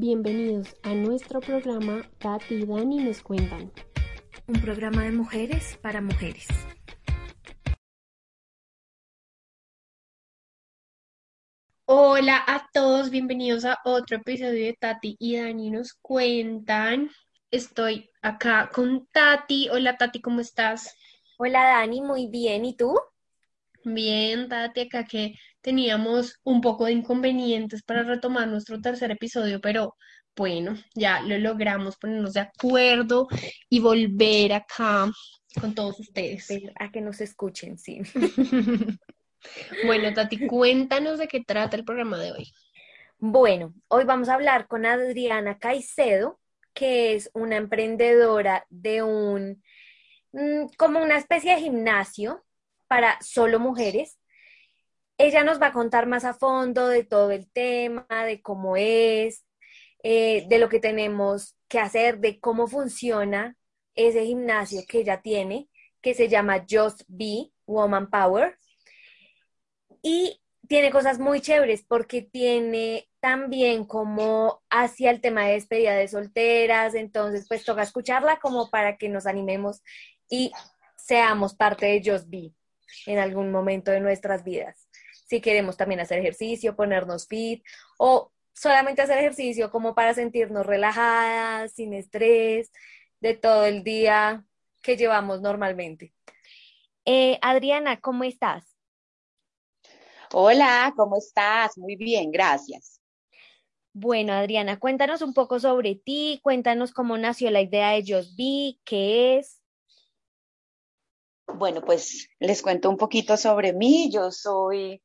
Bienvenidos a nuestro programa Tati y Dani nos cuentan. Un programa de mujeres para mujeres. Hola a todos, bienvenidos a otro episodio de Tati y Dani nos cuentan. Estoy acá con Tati. Hola Tati, ¿cómo estás? Hola Dani, muy bien. ¿Y tú? Bien, Tati, acá que teníamos un poco de inconvenientes para retomar nuestro tercer episodio, pero bueno, ya lo logramos ponernos de acuerdo y volver acá con todos ustedes. A que nos escuchen, sí. Bueno, Tati, cuéntanos de qué trata el programa de hoy. Bueno, hoy vamos a hablar con Adriana Caicedo, que es una emprendedora de un, mm, como una especie de gimnasio para solo mujeres. Ella nos va a contar más a fondo de todo el tema, de cómo es, eh, de lo que tenemos que hacer, de cómo funciona ese gimnasio que ella tiene, que se llama Just Be Woman Power. Y tiene cosas muy chéveres porque tiene también como hacia el tema de despedida de solteras, entonces pues toca escucharla como para que nos animemos y seamos parte de Just Be en algún momento de nuestras vidas. Si queremos también hacer ejercicio, ponernos fit o solamente hacer ejercicio como para sentirnos relajadas, sin estrés, de todo el día que llevamos normalmente. Eh, Adriana, ¿cómo estás? Hola, ¿cómo estás? Muy bien, gracias. Bueno, Adriana, cuéntanos un poco sobre ti, cuéntanos cómo nació la idea de Just Be, qué es. Bueno, pues les cuento un poquito sobre mí. Yo soy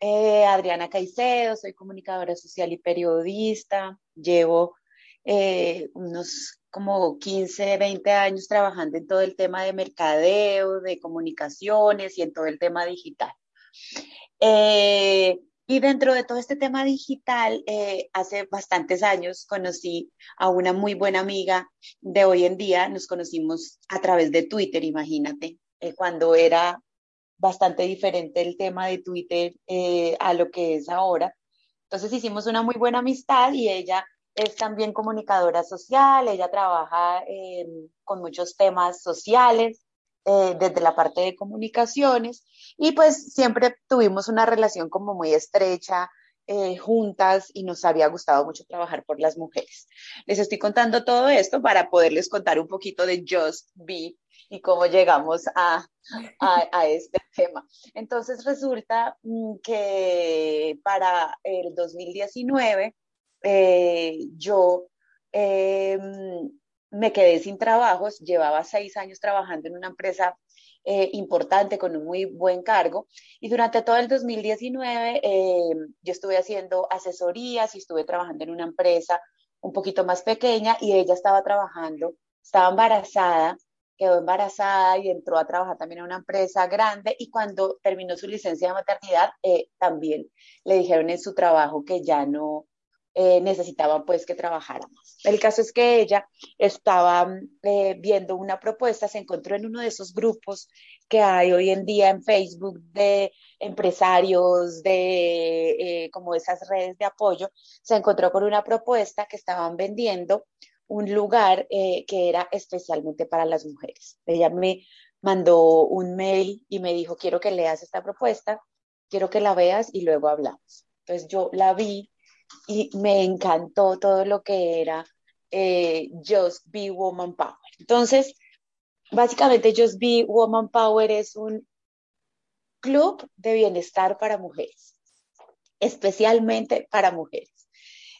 eh, Adriana Caicedo, soy comunicadora social y periodista. Llevo eh, unos como 15, 20 años trabajando en todo el tema de mercadeo, de comunicaciones y en todo el tema digital. Eh, y dentro de todo este tema digital, hace bastantes años conocí a una muy buena amiga de hoy en día. Nos conocimos a través de Twitter, imagínate, eh, cuando era bastante diferente el tema de Twitter a lo que es ahora. Entonces hicimos una muy buena amistad y ella es también comunicadora social, ella trabaja con muchos temas sociales eh, desde la parte de comunicaciones y pues siempre tuvimos una relación como muy estrecha eh, juntas y nos había gustado mucho trabajar por las mujeres. Les estoy contando todo esto para poderles contar un poquito de Just Be y cómo llegamos a, a, este tema. Entonces resulta mm, que para el 2019 eh, yo em, me quedé sin trabajos, llevaba seis años trabajando en una empresa eh, importante con un muy buen cargo y durante todo el 2019 eh, yo estuve haciendo asesorías y estuve trabajando en una empresa un poquito más pequeña y ella estaba trabajando, estaba embarazada, quedó embarazada y entró a trabajar también en una empresa grande y cuando terminó su licencia de maternidad eh, también le dijeron en su trabajo que ya no, eh, necesitaban pues que trabajara más. El caso es que ella estaba eh, viendo una propuesta, se encontró en uno de esos grupos que hay hoy en día en Facebook de empresarios, de eh, como esas redes de apoyo, se encontró con una propuesta que estaban vendiendo un lugar que era especialmente para las mujeres. Ella me mandó un mail y me dijo, quiero que leas esta propuesta, quiero que la veas y luego hablamos. Entonces yo la vi, y me encantó todo lo que era eh, Just Be Woman Power. Entonces, básicamente Just Be Woman Power es un club de bienestar para mujeres, especialmente para mujeres.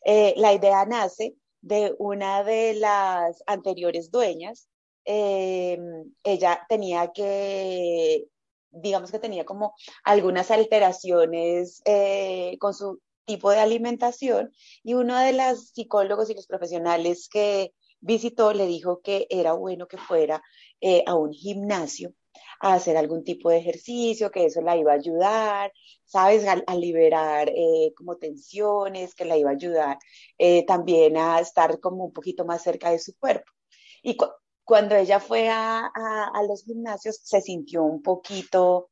Eh, la idea nace de una de las anteriores dueñas. Eh, ella tenía que, digamos que tenía como algunas alteraciones con su tipo de alimentación y uno de los psicólogos y los profesionales que visitó le dijo que era bueno que fuera eh, a un gimnasio a hacer algún tipo de ejercicio, que eso la iba a ayudar, ¿sabes? A, liberar eh, como tensiones, que la iba a ayudar eh, también a estar como un poquito más cerca de su cuerpo. Y cuando ella fue a, a los gimnasios se sintió un poquito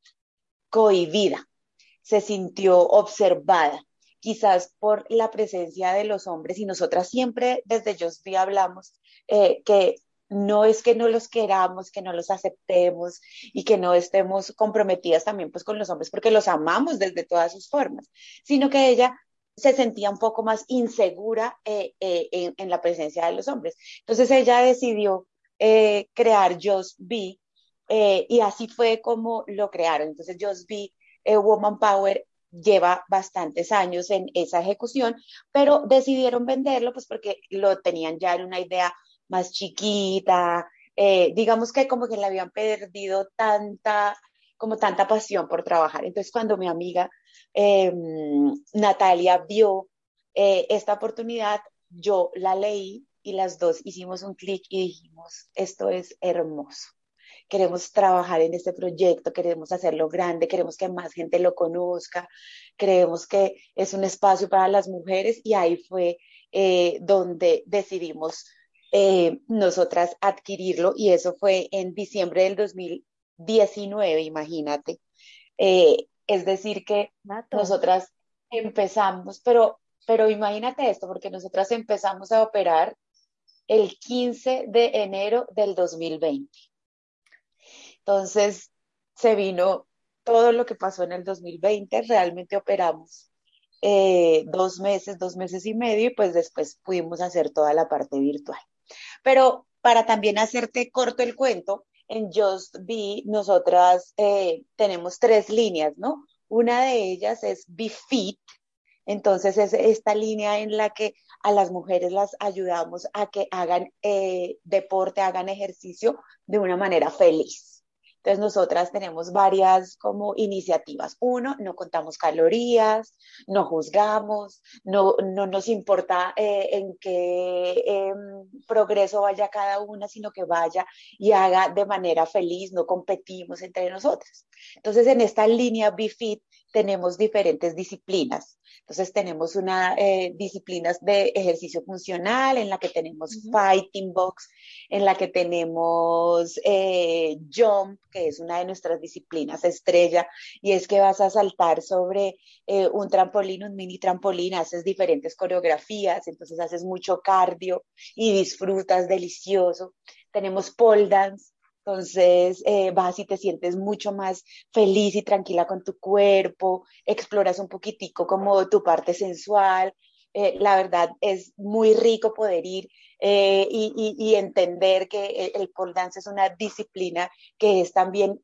cohibida, se sintió observada quizás por la presencia de los hombres y nosotras siempre desde Just Be hablamos eh, que no es que no los queramos, que no los aceptemos y que no estemos comprometidas también pues con los hombres porque los amamos desde todas sus formas, sino que ella se sentía un poco más insegura eh, eh, en, la presencia de los hombres. Entonces ella decidió eh, crear Just Be y así fue como lo crearon. Entonces Just Be Woman Power lleva bastantes años en esa ejecución, pero decidieron venderlo pues porque lo tenían ya en una idea más chiquita, eh, digamos que como que le habían perdido tanta, como tanta pasión por trabajar. Entonces cuando mi amiga em, Natalia vio eh, esta oportunidad, yo la leí y las dos hicimos un clic y dijimos, esto es hermoso. Queremos trabajar en este proyecto, queremos hacerlo grande, queremos que más gente lo conozca, creemos que es un espacio para las mujeres y ahí fue eh, donde decidimos eh, nosotras adquirirlo y eso fue en diciembre del 2019, imagínate. Eh, es decir, que nosotras empezamos, pero, pero imagínate esto, porque nosotras empezamos a operar el 15 de enero del 2020. Entonces, se vino todo lo que pasó en el 2020, realmente operamos eh, dos meses, dos meses y medio, y pues después pudimos hacer toda la parte virtual. Pero para también hacerte corto el cuento, en Just Be nosotras eh, tenemos tres líneas, ¿no? Una de ellas es Be Fit, entonces es esta línea en la que a las mujeres las ayudamos a que hagan eh, deporte, hagan ejercicio de una manera feliz. Entonces, nosotras tenemos varias como iniciativas. Uno, no contamos calorías, no juzgamos, no, no nos importa eh, en qué em, progreso vaya cada una, sino que vaya y haga de manera feliz, no competimos entre nosotras. Entonces, en esta línea BFIT tenemos diferentes disciplinas. Entonces tenemos una eh, disciplinas de ejercicio funcional en la que tenemos fighting box, en la que tenemos eh, jump, que es una de nuestras disciplinas estrella, y es que vas a saltar sobre eh, un trampolín, un mini trampolín, haces diferentes coreografías, entonces haces mucho cardio y disfrutas delicioso. Tenemos pole dance, entonces eh, vas y te sientes mucho más feliz y tranquila con tu cuerpo, exploras un poquitico como tu parte sensual. Eh, la verdad es muy rico poder ir eh, y, entender que el pole dance es una disciplina que es también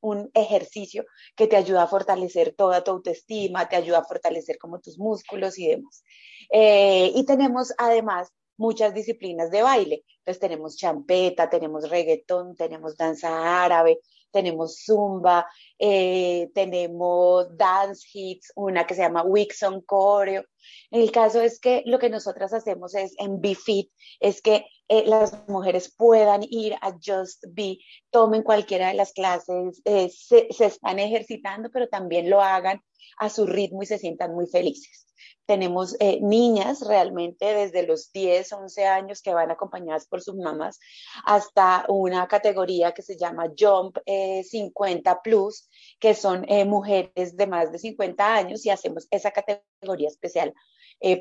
un ejercicio que te ayuda a fortalecer toda tu autoestima, te ayuda a fortalecer como tus músculos y demás. y tenemos además muchas disciplinas de baile. Entonces tenemos champeta, tenemos reggaetón, tenemos danza árabe, tenemos zumba, eh, tenemos dance hits, una que se llama Wixon Choreo. El caso es que lo que nosotras hacemos es en BeFit, es que eh, las mujeres puedan ir a Just Be, tomen cualquiera de las clases, eh, se están ejercitando, pero también lo hagan a su ritmo y se sientan muy felices. Tenemos eh, niñas realmente desde los 10, 11 años que van acompañadas por sus mamás hasta una categoría que se llama Jump 50 eh, Plus, que son eh, mujeres de más de 50 años y hacemos esa categoría especial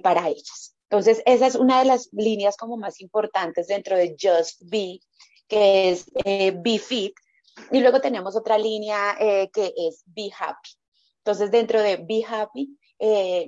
para ellas. Entonces, esa es una de las líneas como más importantes dentro de Just Be, que es Be Fit. Y luego tenemos otra línea que es Be Happy. Entonces, dentro de Be Happy,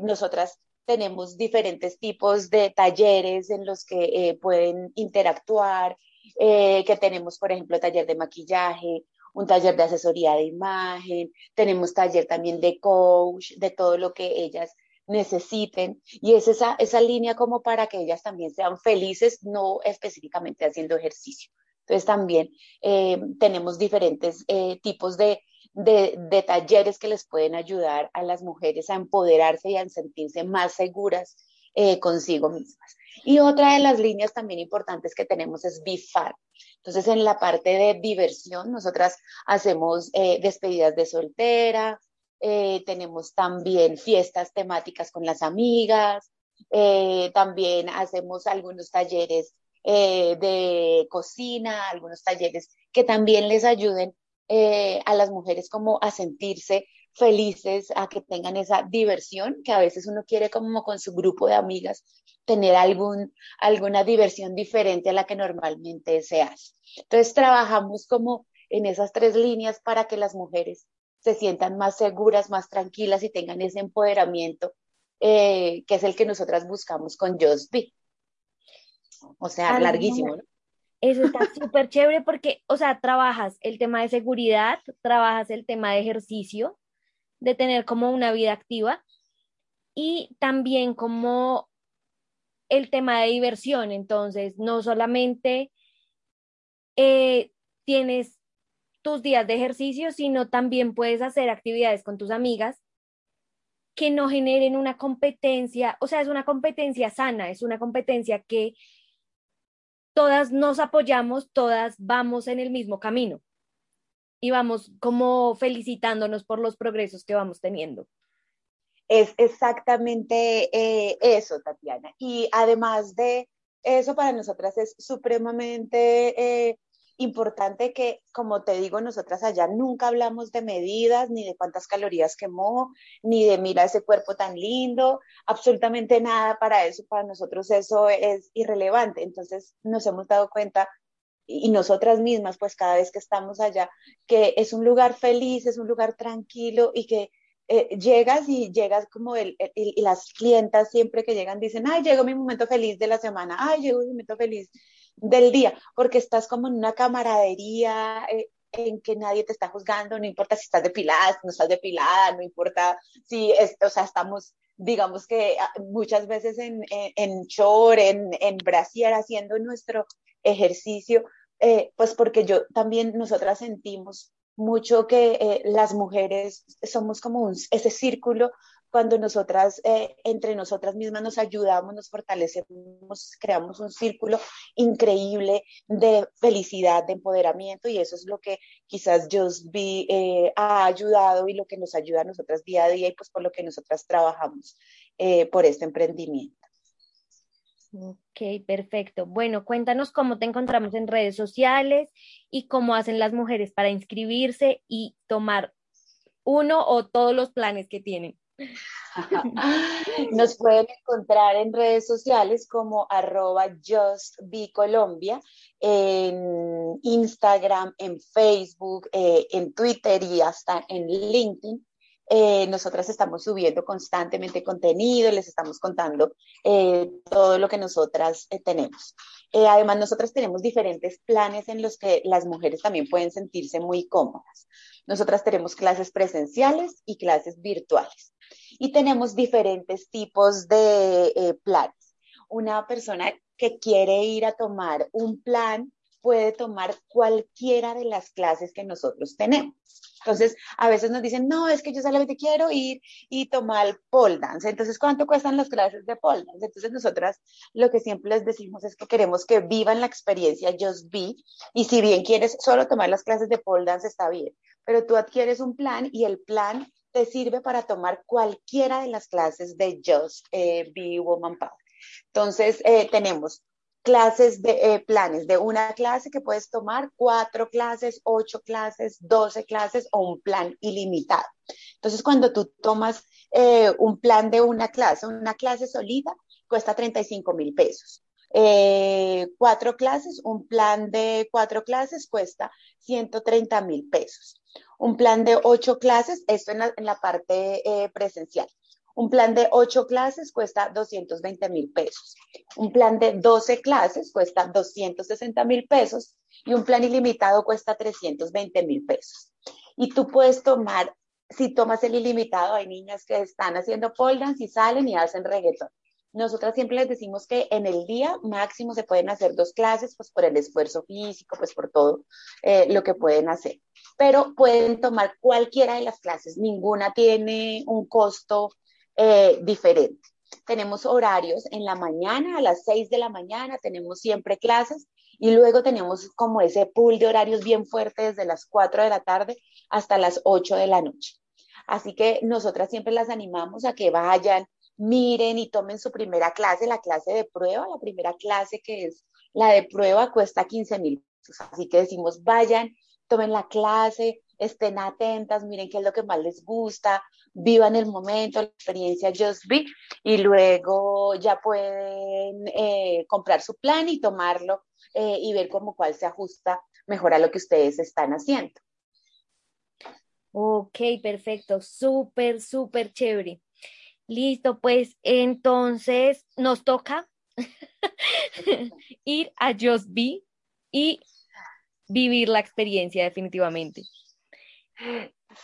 nosotras tenemos diferentes tipos de talleres en los que eh, pueden interactuar, eh, que tenemos, por ejemplo, taller de maquillaje, un taller de asesoría de imagen, tenemos taller también de coach, de todo lo que ellas necesiten. Y es esa, esa línea como para que ellas también sean felices, no específicamente haciendo ejercicio. Entonces también eh, tenemos diferentes tipos de de, talleres que les pueden ayudar a las mujeres a empoderarse y a sentirse más seguras eh, consigo mismas. Y otra de las líneas también importantes que tenemos es BIFAR. Entonces, en la parte de diversión, nosotras hacemos eh, despedidas de soltera, eh, tenemos también fiestas temáticas con las amigas, también hacemos algunos talleres de cocina, algunos talleres que también les ayuden eh, a las mujeres como a sentirse felices a que tengan esa diversión, que a veces uno quiere como con su grupo de amigas tener algún, alguna diversión diferente a la que normalmente se hace. Entonces trabajamos como en esas tres líneas para que las mujeres se sientan más seguras, más tranquilas y tengan ese empoderamiento eh, que es el que nosotras buscamos con Just Be. O sea, larguísimo, ¿no? Eso está súper chévere porque, o sea, trabajas el tema de seguridad, trabajas el tema de ejercicio, de tener como una vida activa y también como el tema de diversión. Entonces, no solamente eh, tienes tus días de ejercicio, sino también puedes hacer actividades con tus amigas que no generen una competencia, o sea, es una competencia sana, es una competencia que todas nos apoyamos, todas vamos en el mismo camino y vamos como felicitándonos por los progresos que vamos teniendo. Es exactamente eh, eso, Tatiana. Y además de eso, para nosotras es supremamente eh, importante que, como te digo, nosotras allá nunca hablamos de medidas, ni de cuántas calorías quemó, ni de mira ese cuerpo tan lindo, absolutamente nada para eso, para nosotros eso es irrelevante. Entonces nos hemos dado cuenta y nosotras mismas, pues cada vez que estamos allá, que es un lugar feliz, es un lugar tranquilo y que eh, llegas y llegas como el, y las clientas siempre que llegan dicen, ay, llegó mi momento feliz de la semana, ay, llegó mi momento feliz del día, porque estás como en una camaradería eh, en que nadie te está juzgando, no importa si estás depilada, si no estás depilada, no importa si, es, o sea, estamos, digamos que ah, muchas veces en, en, en short, en, en brasier, haciendo nuestro ejercicio, eh, pues porque yo también, nosotras sentimos mucho que eh, las mujeres somos como un, ese círculo cuando nosotras, eh, entre nosotras mismas nos ayudamos, nos fortalecemos, creamos un círculo increíble de felicidad, de empoderamiento y eso es lo que quizás Just Be eh, ha ayudado y lo que nos ayuda a nosotras día a día y pues por lo que nosotras trabajamos eh, por este emprendimiento. Ok, perfecto. Bueno, cuéntanos cómo te encontramos en redes sociales y cómo hacen las mujeres para inscribirse y tomar uno o todos los planes que tienen. Nos pueden encontrar en redes sociales como arroba justbecolombia, en Instagram, en Facebook, eh, en Twitter y hasta en LinkedIn. Eh, nosotras estamos subiendo constantemente contenido, les estamos contando eh, todo lo que nosotras tenemos. además, nosotras tenemos diferentes planes en los que las mujeres también pueden sentirse muy cómodas. Nosotras tenemos clases presenciales y clases virtuales y tenemos diferentes tipos de eh, planes. Una persona que quiere ir a tomar un plan puede tomar cualquiera de las clases que nosotros tenemos. Entonces, a veces nos dicen, no, es que yo solamente quiero ir y tomar pole dance. Entonces, ¿cuánto cuestan las clases de pole dance? Entonces, nosotras lo que siempre les decimos es que queremos que vivan la experiencia Just Be. Y si bien quieres solo tomar las clases de pole dance, está bien. Pero tú adquieres un plan y el plan te sirve para tomar cualquiera de las clases de Just eh, Be Woman Power. Entonces, eh, tenemos clases de eh, planes de una clase que puedes tomar, cuatro clases, ocho clases, doce clases o un plan ilimitado. Entonces, cuando tú tomas un plan de una clase, una clase solita, cuesta 35 mil pesos. cuatro clases, un plan de cuatro clases cuesta 130 mil pesos un plan de ocho clases, esto en la, parte eh, presencial. Un plan de ocho clases cuesta 220 mil pesos. Un plan de 12 clases cuesta 260 mil pesos y un plan ilimitado cuesta 320 mil pesos. Y tú puedes tomar, si tomas el ilimitado, hay niñas que están haciendo pole y salen y hacen reggaeton. Nosotras siempre les decimos que en el día máximo se pueden hacer dos clases, pues por el esfuerzo físico, pues por todo eh, lo que pueden hacer. Pero pueden tomar cualquiera de las clases, ninguna tiene un costo eh, diferente. Tenemos horarios en la mañana, a las 6 de la mañana, tenemos siempre clases y luego tenemos como ese pool de horarios bien fuerte desde las 4 de la tarde hasta las 8 de la noche. Así que nosotras siempre las animamos a que vayan, miren y tomen su primera clase, la clase de prueba, la primera clase que es la de prueba cuesta 15 mil. Así que decimos, vayan, tomen la clase, estén atentas, miren qué es lo que más les gusta, vivan el momento, la experiencia Just Be y luego ya pueden eh, comprar su plan y tomarlo eh, y ver cómo cuál se ajusta mejor a lo que ustedes están haciendo. Ok, perfecto, súper, súper chévere. Listo, pues entonces nos toca ir a Just Be y vivir la experiencia definitivamente.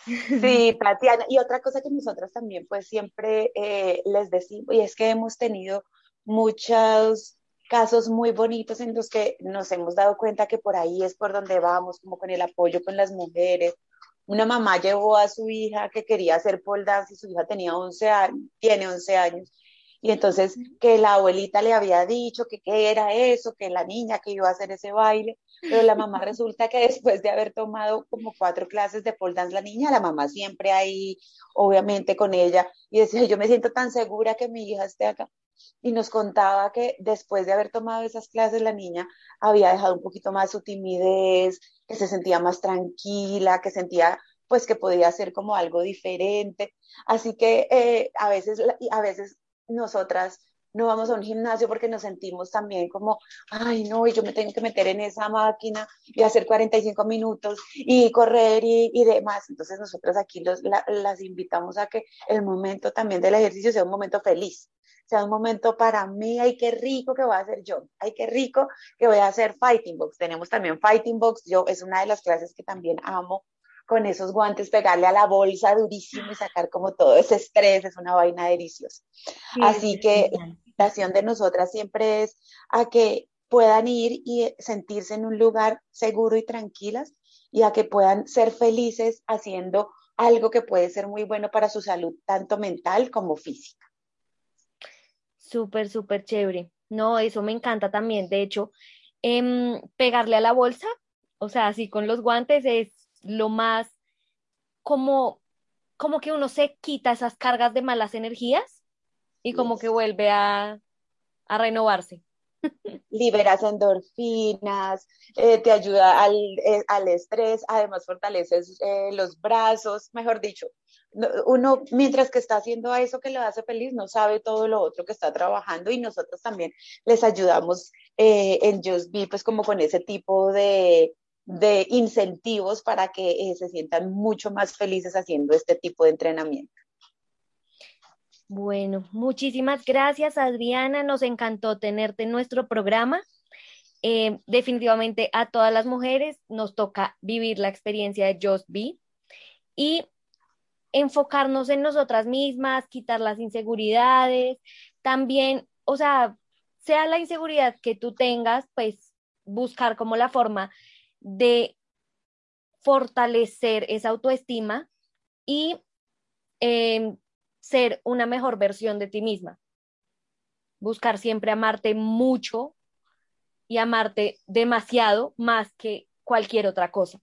Sí, Tatiana. Y otra cosa que nosotras también pues siempre eh, les decimos, y es que hemos tenido muchos casos muy bonitos en los que nos hemos dado cuenta que por ahí es por donde vamos, como con el apoyo con las mujeres. Una mamá llevó a su hija que quería hacer pole dance y su hija tenía 11 años, tiene 11 años, y entonces que la abuelita le había dicho que qué era eso, que la niña que iba a hacer ese baile, pero la mamá resulta que después de haber tomado como cuatro clases de pole dance la niña, la mamá siempre ahí, obviamente con ella, y decía, yo me siento tan segura que mi hija esté acá. Y nos contaba que después de haber tomado esas clases, la niña había dejado un poquito más su timidez, que se sentía más tranquila, que sentía pues que podía hacer como algo diferente. Así que eh, a veces, a veces nosotras no vamos a un gimnasio porque nos sentimos también como, ay, no, y yo me tengo que meter en esa máquina y hacer 45 minutos y correr y, y demás. Entonces nosotros aquí los, las invitamos a que el momento también del ejercicio sea un momento feliz, sea un momento para mí, ay, qué rico que voy a hacer yo, ay, qué rico que voy a hacer Fighting Box. Tenemos también Fighting Box, yo es una de las clases que también amo con esos guantes, pegarle a la bolsa durísimo y sacar como todo ese estrés, es una vaina deliciosa. Así que la invitación de nosotras siempre es a que puedan ir y sentirse en un lugar seguro y tranquilas y a que puedan ser felices haciendo algo que puede ser muy bueno para su salud, tanto mental como física. Súper, súper chévere. No, eso me encanta también. De hecho, em, pegarle a la bolsa, o sea, así con los guantes es lo más como, como que uno se quita esas cargas de malas energías y como que vuelve a, a renovarse. Liberas endorfinas, eh, te ayuda al, eh, al, estrés, además fortaleces eh, los brazos, mejor dicho, uno mientras que está haciendo eso que le hace feliz, no sabe todo lo otro que está trabajando y nosotros también les ayudamos en Just Be, pues como con ese tipo de, de incentivos para que eh, se sientan mucho más felices haciendo este tipo de entrenamiento. Bueno, muchísimas gracias Adriana, nos encantó tenerte en nuestro programa. Eh, definitivamente a todas las mujeres nos toca vivir la experiencia de Just Be y enfocarnos en nosotras mismas, quitar las inseguridades, también, o sea, sea la inseguridad que tú tengas, pues buscar como la forma de fortalecer esa autoestima y em, ser una mejor versión de ti misma. Buscar siempre amarte mucho y amarte demasiado más que cualquier otra cosa.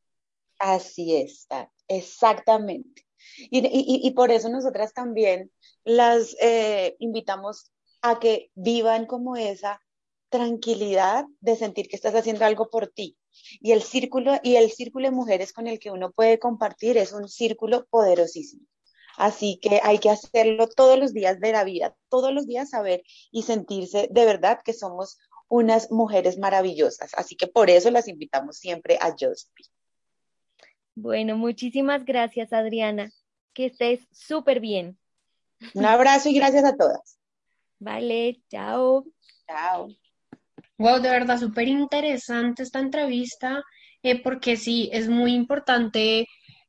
Así está, exactamente. Y, por eso nosotras también las eh, invitamos a que vivan como esa tranquilidad de sentir que estás haciendo algo por ti, y el círculo, y el círculo de mujeres con el que uno puede compartir es un círculo poderosísimo. Así que hay que hacerlo todos los días de la vida, todos los días saber y sentirse de verdad que somos unas mujeres maravillosas. Así que por eso las invitamos siempre a Just Bueno, muchísimas gracias, Adriana. Que estés súper bien. Un abrazo y gracias a todas. Vale, chao. Chao. Wow, de verdad, súper interesante esta entrevista, eh, porque sí, es muy importante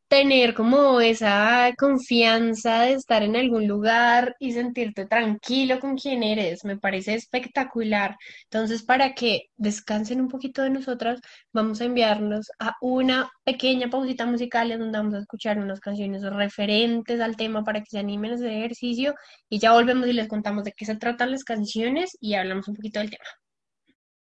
tener como esa confianza de estar en algún lugar y sentirte tranquilo con quien eres. Me parece espectacular. Entonces, para que descansen un poquito de nosotras, vamos a enviarnos a una pequeña pausita musical en donde vamos a escuchar unas canciones referentes al tema para que se animen a hacer ejercicio y ya volvemos y les contamos de qué se tratan las canciones y hablamos un poquito del tema.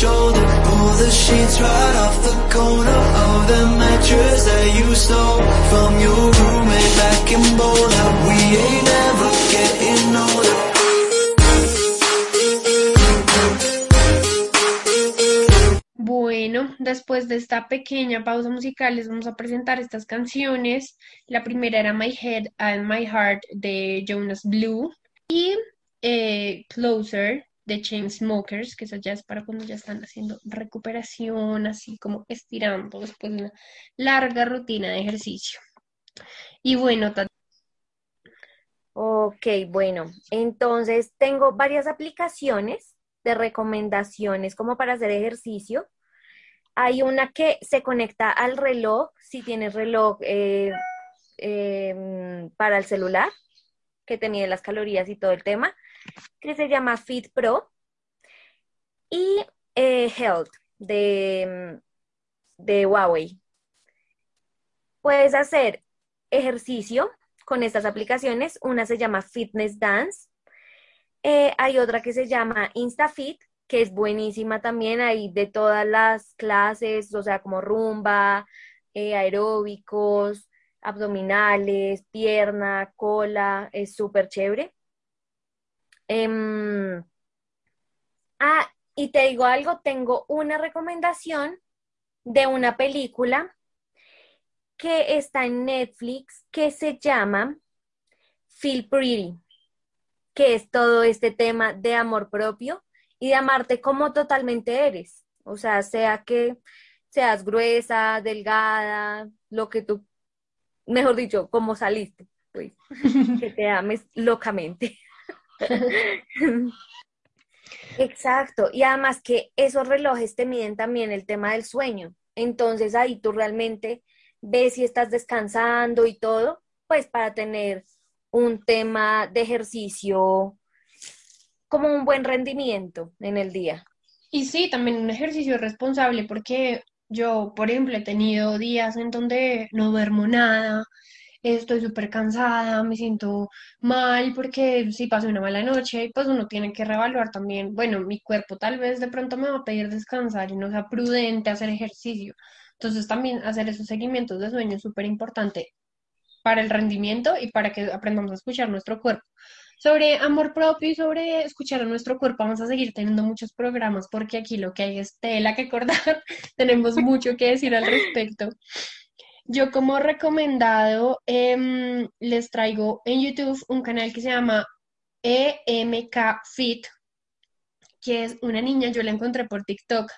Shoulder. Pull the sheets right off the corner of the mattress that you stole from your roommate back in Boulder. We ain't never getting older. Bueno, después de esta pequeña pausa musical les vamos a presentar estas canciones. La primera era My Head and My Heart de Jonas Blue y eh, Closer de Chainsmokers, que eso ya es para cuando ya están haciendo recuperación, así como estirando después de una larga rutina de ejercicio. Y bueno, Tati, Ok, bueno, entonces tengo varias aplicaciones de recomendaciones como para hacer ejercicio. Hay una que se conecta al reloj, si tienes reloj eh, em, para el celular, que te mide las calorías y todo el tema, que se llama Fit Pro. Y eh, Health de, de Huawei. Puedes hacer ejercicio con estas aplicaciones. Una se llama Fitness Dance. Eh, hay otra que se llama InstaFit, que es buenísima también. Hay de todas las clases, o sea, como rumba, eh, aeróbicos, abdominales, pierna, cola. Es súper chévere. Em, ah, y te digo algo, tengo una recomendación de una película que está en Netflix que se llama Feel Pretty, que es todo este tema de amor propio y de amarte como totalmente eres. O sea, sea que seas gruesa, delgada, lo que tú, mejor dicho, como saliste, pues, que te ames locamente. Exacto, y además que esos relojes te miden también el tema del sueño. Entonces ahí tú realmente ves si estás descansando y todo, pues para tener un tema de ejercicio como un buen rendimiento en el día. Y sí, también un ejercicio responsable porque yo, por ejemplo, he tenido días en donde no duermo nada, estoy súper cansada, me siento mal porque si pasé una mala noche, pues uno tiene que reevaluar también, bueno, mi cuerpo tal vez de pronto me va a pedir descansar y no sea prudente hacer ejercicio. Entonces también hacer esos seguimientos de sueño es súper importante para el rendimiento y para que aprendamos a escuchar nuestro cuerpo. Sobre amor propio y sobre escuchar a nuestro cuerpo, vamos a seguir teniendo muchos programas porque aquí lo que hay es tela que cortar, tenemos mucho que decir al respecto. Yo como recomendado em, les traigo en YouTube un canal que se llama EMK Fit, que es una niña, yo la encontré por TikTok,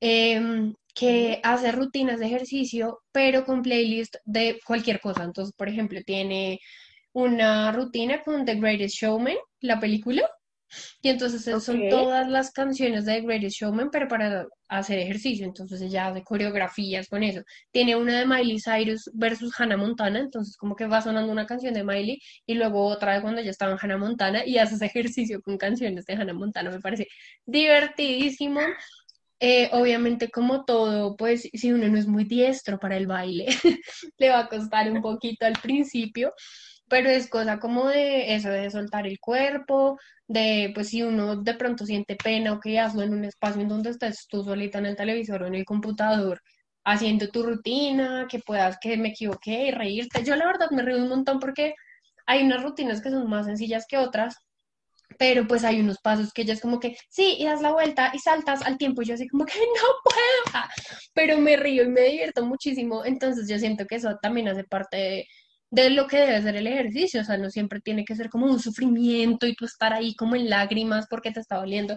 em, que hace rutinas de ejercicio, pero con playlist de cualquier cosa. Entonces, por ejemplo, tiene una rutina con The Greatest Showman, la película, Y entonces son todas las canciones de The Greatest Showman, pero para hacer ejercicio. Entonces ella hace coreografías con eso. Tiene una de Miley Cyrus versus Hannah Montana, entonces como que va sonando una canción de Miley y luego otra de cuando ella estaba en Hannah Montana y haces ejercicio con canciones de Hannah Montana. Me parece divertidísimo. Eh, obviamente, como todo, pues si uno no es muy diestro para el baile, le va a costar un poquito al principio, pero es cosa como de eso, de soltar el cuerpo, de pues si uno de pronto siente pena o que hazlo en un espacio en donde estés tú solita en el televisor o en el computador haciendo tu rutina, que puedas que me equivoqué y reírte. Yo la verdad me río un montón porque hay unas rutinas que son más sencillas que otras pero pues hay unos pasos que ella es como que, sí, y das la vuelta y saltas al tiempo, y yo así como que no puedo, pero me río y me divierto muchísimo, entonces yo siento que eso también hace parte de, de lo que debe ser el ejercicio, o sea, no siempre tiene que ser como un sufrimiento y tú estar ahí como en lágrimas porque te está doliendo,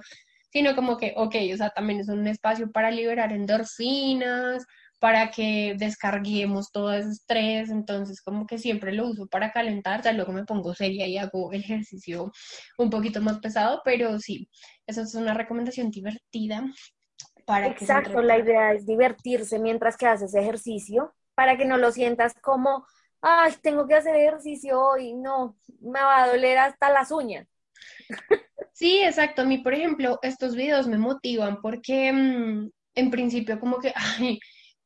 sino como que, ok, o sea, también es un espacio para liberar endorfinas, para que descarguemos todo ese estrés, entonces como que siempre lo uso para calentar, ya luego me pongo seria y hago el ejercicio un poquito más pesado, pero sí, esa es una recomendación divertida para que Exacto, la idea es divertirse mientras que haces ejercicio, para que no lo sientas como, ay, tengo que hacer ejercicio hoy, no, me va a doler hasta las uñas. Sí, exacto. A mí, por ejemplo, estos videos me motivan porque mm, en principio como que, ay,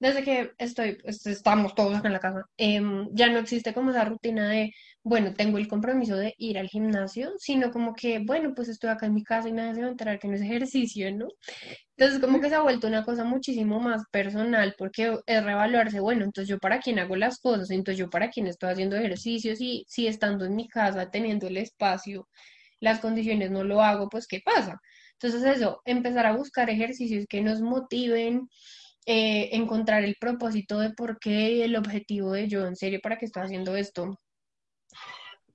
desde que estoy, pues, estamos todos acá en la casa, em, ya no existe como esa rutina de, bueno, tengo el compromiso de ir al gimnasio, sino como que, bueno, pues estoy acá en mi casa y nadie se va a enterar que no es ejercicio, ¿no? Entonces como que se ha vuelto una cosa muchísimo más personal porque es reevaluarse, bueno, entonces yo para quién hago las cosas, entonces yo para quién estoy haciendo ejercicios y si estando en mi casa, teniendo el espacio las condiciones no lo hago, pues ¿qué pasa? Entonces eso, empezar a buscar ejercicios que nos motiven, eh, encontrar el propósito de por qué, el objetivo de yo, en serio, ¿para qué estoy haciendo esto?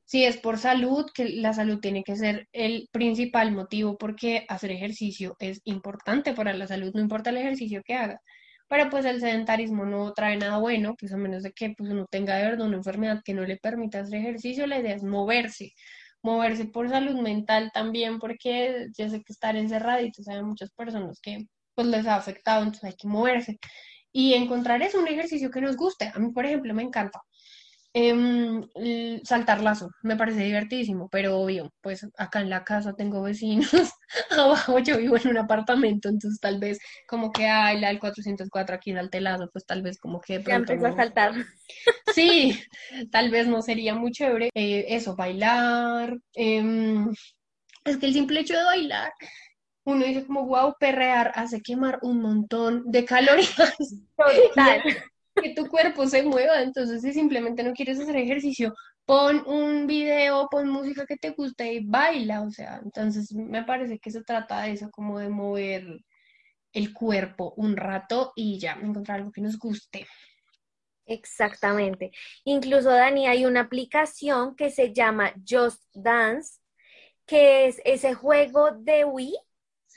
Si es por salud, que la salud tiene que ser el principal motivo porque hacer ejercicio es importante para la salud, no importa el ejercicio que haga. Pero pues el sedentarismo no trae nada bueno, pues a menos de que pues, uno tenga de verdad una enfermedad que no le permita hacer ejercicio, la idea es moverse moverse por salud mental también, porque yo sé que estar encerraditos hay muchas personas que pues les ha afectado, entonces hay que moverse y encontrar eso, un ejercicio que nos guste. A mí, por ejemplo, me encanta l- saltar lazo, me parece divertidísimo, pero obvio, pues acá en la casa tengo vecinos, abajo yo vivo en un apartamento, entonces tal vez como que hay la del 404 aquí salte lazo, pues tal vez como que de Ya pronto empezó a no. saltar. Sí, tal vez no sería muy chévere. eh, eso, bailar. em, es que el simple hecho de bailar, uno dice como, wow, perrear hace quemar un montón de calorías Total. que tu cuerpo se mueva. Entonces, si simplemente no quieres hacer ejercicio, pon un video, pon música que te guste y baila. O sea, entonces me parece que se trata de eso, como de mover el cuerpo un rato y ya, encontrar algo que nos guste. Exactamente. Incluso, Dani, hay una aplicación que se llama Just Dance, que es ese juego de Wii,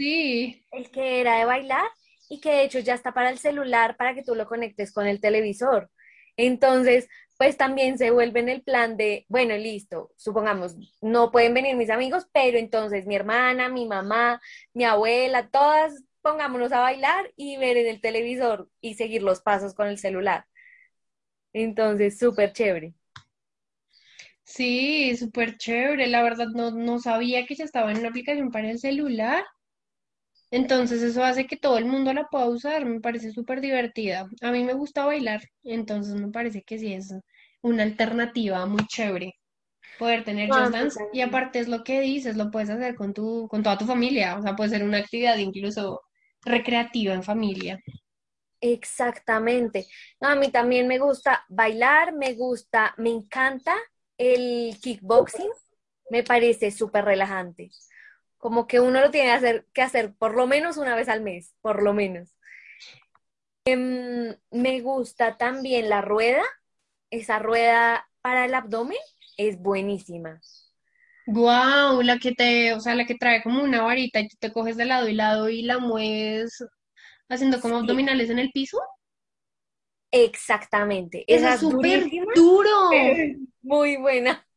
Sí. el que era de bailar, y que de hecho ya está para el celular para que tú lo conectes con el televisor. Entonces, pues también se vuelve en el plan de, bueno, listo, supongamos, no pueden venir mis amigos, pero entonces mi hermana, mi mamá, mi abuela, todas pongámonos a bailar y ver en el televisor y seguir los pasos con el celular. Entonces, súper chévere. Sí, súper chévere. La verdad no, no sabía que ya estaba en una aplicación para el celular. Entonces eso hace que todo el mundo la pueda usar. Me parece súper divertida. A mí me gusta bailar, entonces me parece que sí es una alternativa muy chévere poder tener Ah, Just Dance. Y aparte es lo que dices, lo puedes hacer con tu, con toda tu familia. O sea, puede ser una actividad incluso recreativa en familia. Exactamente. No, a mí también me gusta bailar, me gusta, me encanta el kickboxing, me parece súper relajante. Como que uno lo tiene que hacer, que hacer por lo menos una vez al mes, por lo menos. Em, me gusta también la rueda, esa rueda para el abdomen es buenísima. Guau, la que te, o sea, la que trae como una varita y tú te coges de lado y lado y la mueves haciendo como Sí, abdominales en el piso. exactamente. Esa es súper duro. es muy buena.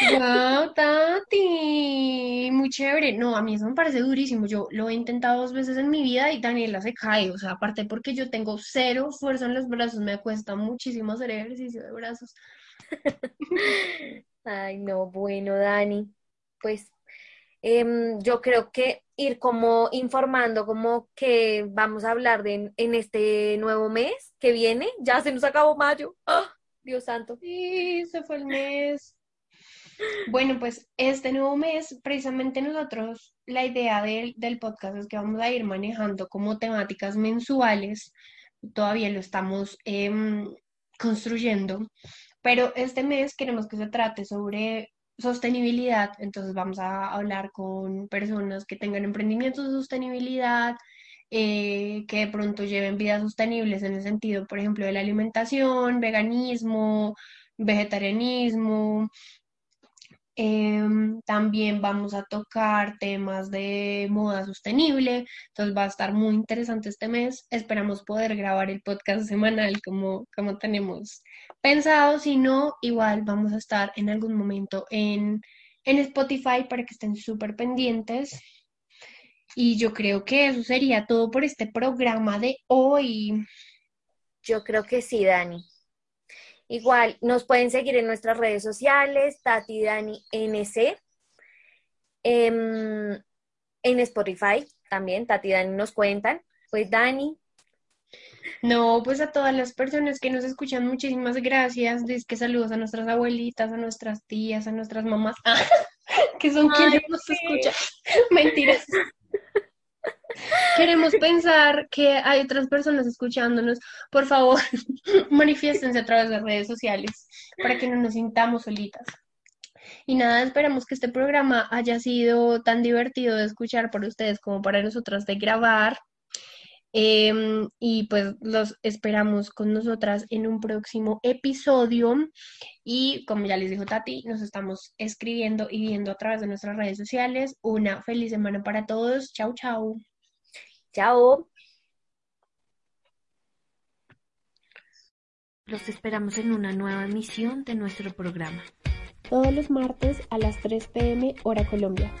Wow, Tati, muy chévere. No, a mí eso me parece durísimo. Yo lo he intentado dos veces en mi vida y Daniela se cae. O sea, aparte porque yo tengo cero fuerza en los brazos, me cuesta muchísimo hacer ejercicio de brazos. Ay, no, bueno, Dani, pues em, yo creo que ir como informando como que vamos a hablar de en, este nuevo mes que viene, ya se nos acabó mayo. ¡Ah! Dios santo. Sí, se fue el mes. Bueno, pues este nuevo mes, precisamente nosotros, la idea del, del podcast es que vamos a ir manejando como temáticas mensuales. Todavía lo estamos em, construyendo, pero este mes queremos que se trate sobre sostenibilidad. Entonces vamos a hablar con personas que tengan emprendimientos de sostenibilidad, eh, que de pronto lleven vidas sostenibles en el sentido, por ejemplo, de la alimentación, veganismo, vegetarianismo. Em, también vamos a tocar temas de moda sostenible, entonces va a estar muy interesante este mes. Esperamos poder grabar el podcast semanal como, como tenemos pensado. Si no, igual vamos a estar en algún momento en, en Spotify para que estén súper pendientes. Y yo creo que eso sería todo por este programa de hoy. Yo creo que sí, Dani. Igual, nos pueden seguir en nuestras redes sociales, Tati Dani NC, em, en Spotify también, Tati Dani nos cuentan. Pues Dani, No, pues a todas las personas que nos escuchan, muchísimas gracias. Dice que saludos a nuestras abuelitas, a nuestras tías, a nuestras mamás, que son Ay, quienes nos escuchan. Mentiras. Queremos pensar que hay otras personas escuchándonos. Por favor, manifiéstense a través de redes sociales para que no nos sintamos solitas. Y nada, esperamos que este programa haya sido tan divertido de escuchar para ustedes como para nosotras de grabar. Em, y pues los esperamos con nosotras en un próximo episodio. Y como ya les dijo Tati, nos estamos escribiendo y viendo a través de nuestras redes sociales. Una feliz semana para todos. Chau, chau. Chao. Los esperamos en una nueva emisión de nuestro programa. Todos los martes a las 3 pm hora Colombia.